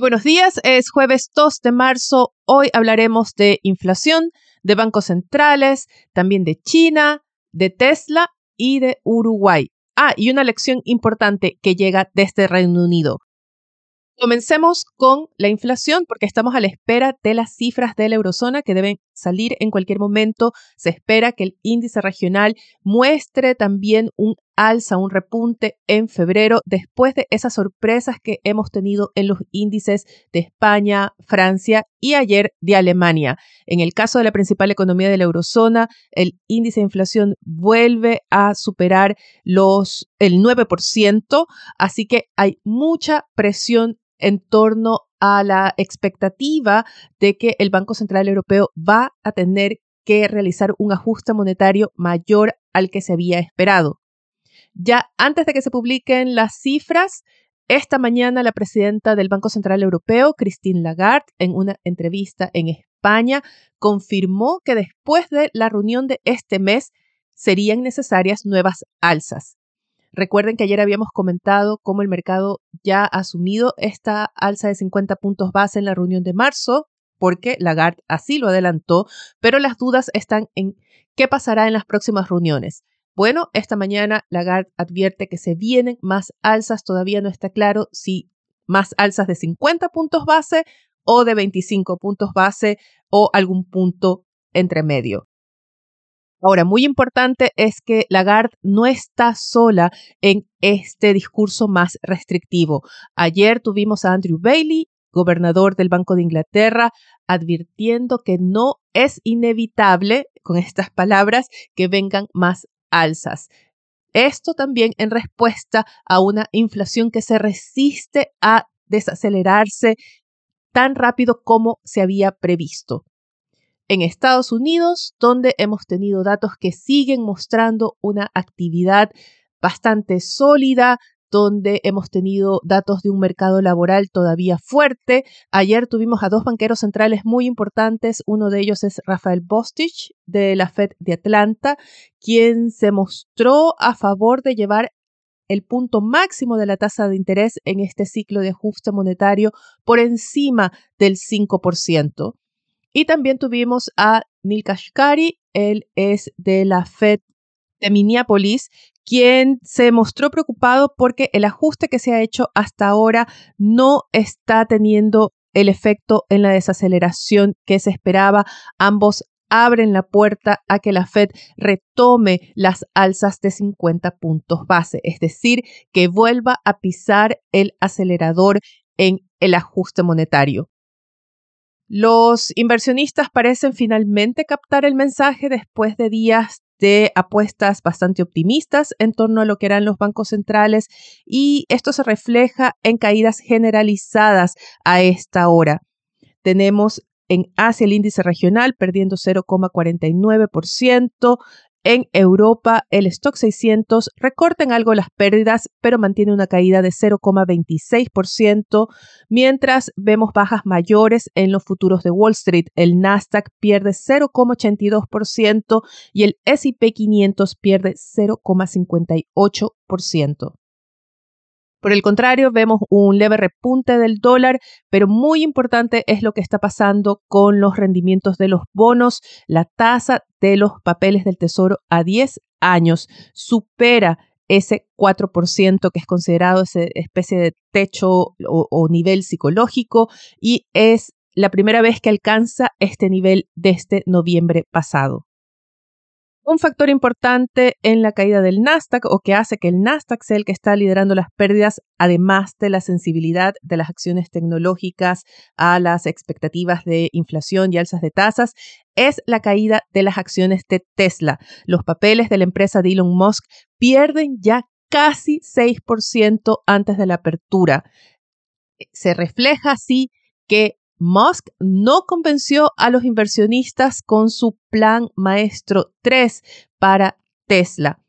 Buenos días, es jueves 2 de marzo. Hoy hablaremos de inflación, de bancos centrales, también de China, de Tesla y de Uruguay. Ah, y una lección importante que llega desde Reino Unido. Comencemos con la inflación porque estamos a la espera de las cifras de la eurozona que deben salir en cualquier momento. Se espera que el índice regional muestre también un alza, un repunte en febrero después de esas sorpresas que hemos tenido en los índices de España, Francia y ayer de Alemania. En el caso de la principal economía de la eurozona, el índice de inflación vuelve a superar los el 9%, así que hay mucha presión en torno a la expectativa de que el Banco Central Europeo va a tener que realizar un ajuste monetario mayor al que se había esperado. Ya antes de que se publiquen las cifras, esta mañana la presidenta del Banco Central Europeo, Christine Lagarde, en una entrevista en España, confirmó que después de la reunión de este mes serían necesarias nuevas alzas. Recuerden que ayer habíamos comentado cómo el mercado ya ha asumido esta alza de 50 puntos base en la reunión de marzo, porque Lagarde así lo adelantó, pero las dudas están en qué pasará en las próximas reuniones. Bueno, esta mañana Lagarde advierte que se vienen más alzas, todavía no está claro si más alzas de 50 puntos base o de 25 puntos base o algún punto entre medio. Ahora, muy importante es que Lagarde no está sola en este discurso más restrictivo. Ayer tuvimos a Andrew Bailey, gobernador del Banco de Inglaterra, advirtiendo que no es inevitable, con estas palabras, que vengan más alzas. Esto también en respuesta a una inflación que se resiste a desacelerarse tan rápido como se había previsto en Estados Unidos, donde hemos tenido datos que siguen mostrando una actividad bastante sólida, donde hemos tenido datos de un mercado laboral todavía fuerte. Ayer tuvimos a dos banqueros centrales muy importantes. Uno de ellos es Rafael Bostich de la Fed de Atlanta, quien se mostró a favor de llevar el punto máximo de la tasa de interés en este ciclo de ajuste monetario por encima del 5%. Y también tuvimos a Neil Kashkari, él es de la Fed de Minneapolis, quien se mostró preocupado porque el ajuste que se ha hecho hasta ahora no está teniendo el efecto en la desaceleración que se esperaba. Ambos abren la puerta a que la Fed retome las alzas de 50 puntos base, es decir, que vuelva a pisar el acelerador en el ajuste monetario. Los inversionistas parecen finalmente captar el mensaje después de días de apuestas bastante optimistas en torno a lo que eran los bancos centrales y esto se refleja en caídas generalizadas a esta hora. Tenemos en Asia el índice regional perdiendo 0,49%, en Europa, el stock 600 recorta en algo las pérdidas, pero mantiene una caída de 0,26%, mientras vemos bajas mayores en los futuros de Wall Street. El Nasdaq pierde 0,82% y el SP 500 pierde 0,58%. Por el contrario, vemos un leve repunte del dólar, pero muy importante es lo que está pasando con los rendimientos de los bonos. La tasa de los papeles del Tesoro a 10 años supera ese 4% que es considerado esa especie de techo o, o nivel psicológico y es la primera vez que alcanza este nivel desde noviembre pasado. Un factor importante en la caída del Nasdaq o que hace que el Nasdaq sea el que está liderando las pérdidas, además de la sensibilidad de las acciones tecnológicas a las expectativas de inflación y alzas de tasas, es la caída de las acciones de Tesla. Los papeles de la empresa de Elon Musk pierden ya casi 6% antes de la apertura. Se refleja así que Musk no convenció a los inversionistas con su plan maestro 3 para Tesla.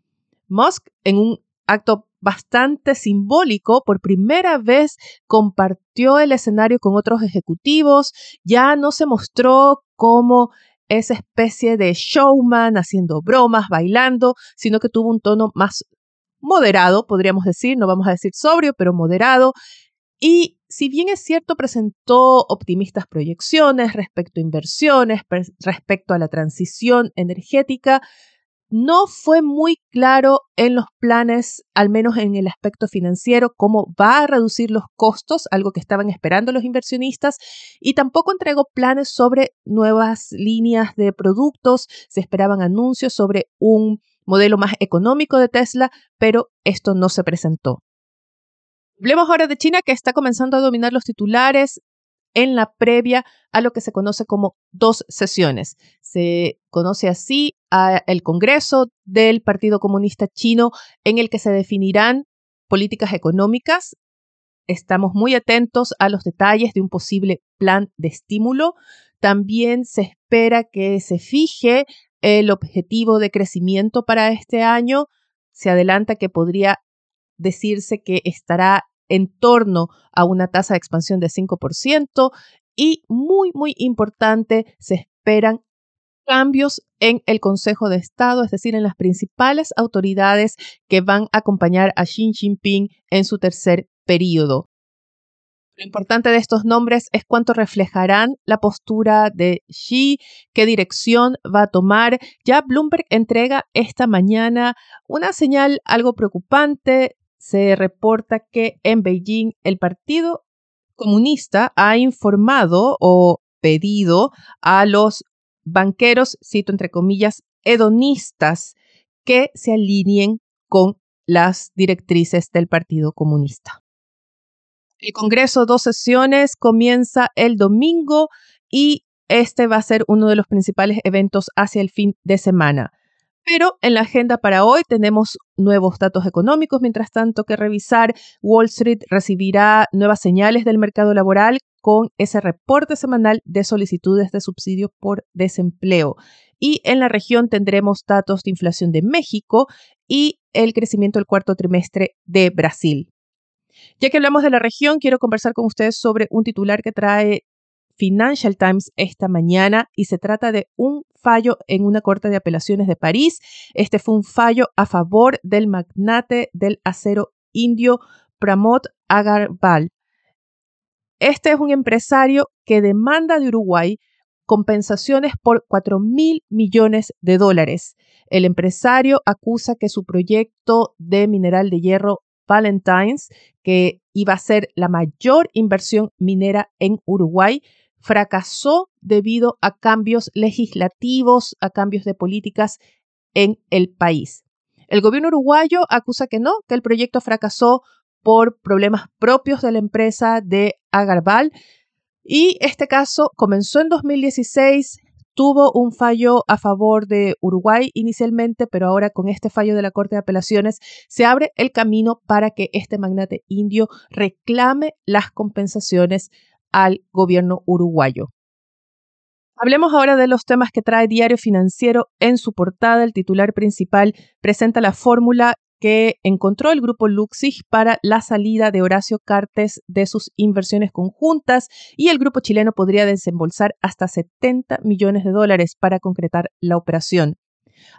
Musk, en un acto bastante simbólico, por primera vez compartió el escenario con otros ejecutivos, ya no se mostró como esa especie de showman haciendo bromas, bailando, sino que tuvo un tono más moderado, podríamos decir, no vamos a decir sobrio, pero moderado. Y si bien es cierto, presentó optimistas proyecciones respecto a inversiones, respecto a la transición energética, no fue muy claro en los planes, al menos en el aspecto financiero, cómo va a reducir los costos, algo que estaban esperando los inversionistas, y tampoco entregó planes sobre nuevas líneas de productos, se esperaban anuncios sobre un modelo más económico de Tesla, pero esto no se presentó. Hablemos ahora de China, que está comenzando a dominar los titulares en la previa a lo que se conoce como dos sesiones. Se conoce así a el Congreso del Partido Comunista Chino en el que se definirán políticas económicas. Estamos muy atentos a los detalles de un posible plan de estímulo. También se espera que se fije el objetivo de crecimiento para este año. Se adelanta que podría decirse que estará en torno a una tasa de expansión de 5% y muy, muy importante, se esperan cambios en el Consejo de Estado, es decir, en las principales autoridades que van a acompañar a Xi Jinping en su tercer periodo. Lo importante de estos nombres es cuánto reflejarán la postura de Xi, qué dirección va a tomar. Ya Bloomberg entrega esta mañana una señal algo preocupante se reporta que en Beijing el Partido Comunista ha informado o pedido a los banqueros, cito entre comillas, hedonistas, que se alineen con las directrices del Partido Comunista. El Congreso, dos sesiones, comienza el domingo y este va a ser uno de los principales eventos hacia el fin de semana. Pero en la agenda para hoy tenemos nuevos datos económicos, mientras tanto que revisar, Wall Street recibirá nuevas señales del mercado laboral con ese reporte semanal de solicitudes de subsidio por desempleo. Y en la región tendremos datos de inflación de México y el crecimiento del cuarto trimestre de Brasil. Ya que hablamos de la región, quiero conversar con ustedes sobre un titular que trae Financial Times esta mañana y se trata de un fallo en una corte de apelaciones de París. Este fue un fallo a favor del magnate del acero indio Pramod Agarwal. Este es un empresario que demanda de Uruguay compensaciones por 4 mil millones de dólares. El empresario acusa que su proyecto de mineral de hierro Valentines, que iba a ser la mayor inversión minera en Uruguay, fracasó debido a cambios legislativos, a cambios de políticas en el país. El gobierno uruguayo acusa que no, que el proyecto fracasó por problemas propios de la empresa de Agarbal y este caso comenzó en 2016, tuvo un fallo a favor de Uruguay inicialmente, pero ahora con este fallo de la Corte de Apelaciones se abre el camino para que este magnate indio reclame las compensaciones al gobierno uruguayo. Hablemos ahora de los temas que trae Diario Financiero. En su portada, el titular principal presenta la fórmula que encontró el grupo Luxig para la salida de Horacio Cartes de sus inversiones conjuntas y el grupo chileno podría desembolsar hasta 70 millones de dólares para concretar la operación.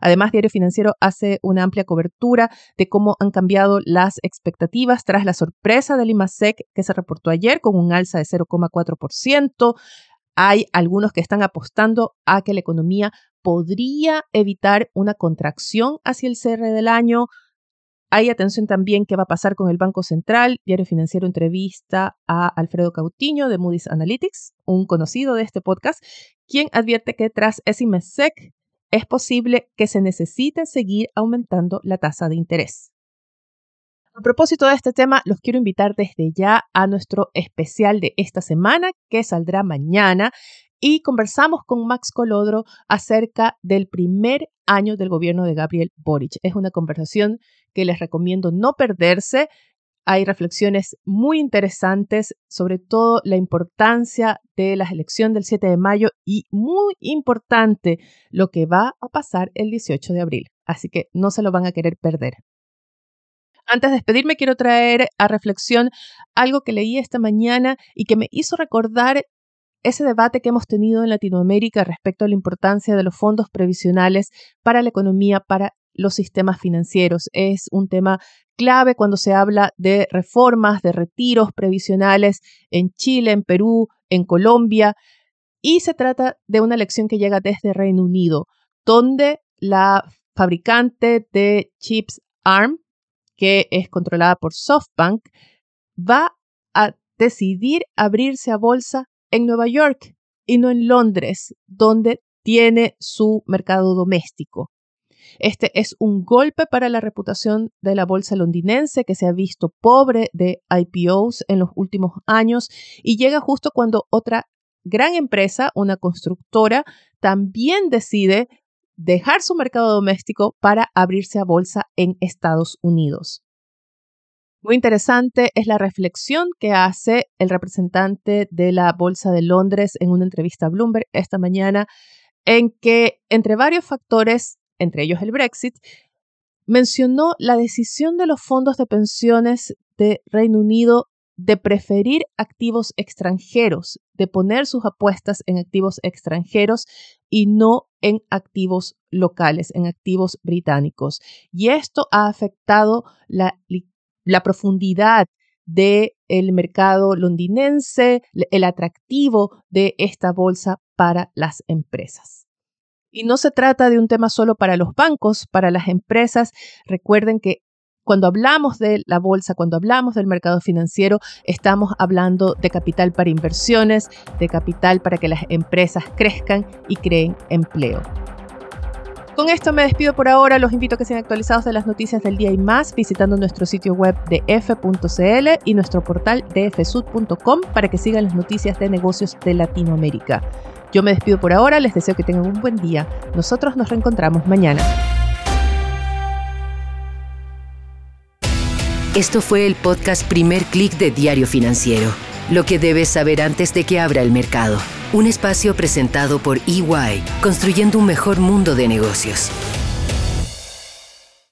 Además, Diario Financiero hace una amplia cobertura de cómo han cambiado las expectativas tras la sorpresa del IMASEC que se reportó ayer con un alza de 0,4%. Hay algunos que están apostando a que la economía podría evitar una contracción hacia el cierre del año. Hay atención también qué va a pasar con el Banco Central. Diario Financiero entrevista a Alfredo Cautiño de Moody's Analytics, un conocido de este podcast, quien advierte que tras ese IMASEC es posible que se necesite seguir aumentando la tasa de interés. A propósito de este tema, los quiero invitar desde ya a nuestro especial de esta semana que saldrá mañana y conversamos con Max Colodro acerca del primer año del gobierno de Gabriel Boric. Es una conversación que les recomiendo no perderse. Hay reflexiones muy interesantes, sobre todo la importancia de la elección del 7 de mayo y muy importante lo que va a pasar el 18 de abril. Así que no se lo van a querer perder. Antes de despedirme, quiero traer a reflexión algo que leí esta mañana y que me hizo recordar ese debate que hemos tenido en Latinoamérica respecto a la importancia de los fondos previsionales para la economía, para los sistemas financieros. Es un tema clave cuando se habla de reformas, de retiros previsionales en Chile, en Perú, en Colombia. Y se trata de una elección que llega desde Reino Unido, donde la fabricante de chips ARM, que es controlada por SoftBank, va a decidir abrirse a bolsa en Nueva York y no en Londres, donde tiene su mercado doméstico. Este es un golpe para la reputación de la bolsa londinense que se ha visto pobre de IPOs en los últimos años y llega justo cuando otra gran empresa, una constructora, también decide dejar su mercado doméstico para abrirse a bolsa en Estados Unidos. Muy interesante es la reflexión que hace el representante de la Bolsa de Londres en una entrevista a Bloomberg esta mañana, en que entre varios factores entre ellos el Brexit, mencionó la decisión de los fondos de pensiones de Reino Unido de preferir activos extranjeros, de poner sus apuestas en activos extranjeros y no en activos locales, en activos británicos. Y esto ha afectado la, profundidad del mercado londinense, el atractivo de esta bolsa para las empresas. Y no se trata de un tema solo para los bancos, para las empresas. Recuerden que cuando hablamos de la bolsa, cuando hablamos del mercado financiero, estamos hablando de capital para inversiones, de capital para que las empresas crezcan y creen empleo. Con esto me despido por ahora. Los invito a que sean actualizados de las noticias del día y más visitando nuestro sitio web de f.cl y nuestro portal dfsud.com para que sigan las noticias de negocios de Latinoamérica. Yo me despido por ahora, les deseo que tengan un buen día. Nosotros nos reencontramos mañana. Esto fue el podcast Primer Click de Diario Financiero. Lo que debes saber antes de que abra el mercado. Un espacio presentado por EY, construyendo un mejor mundo de negocios.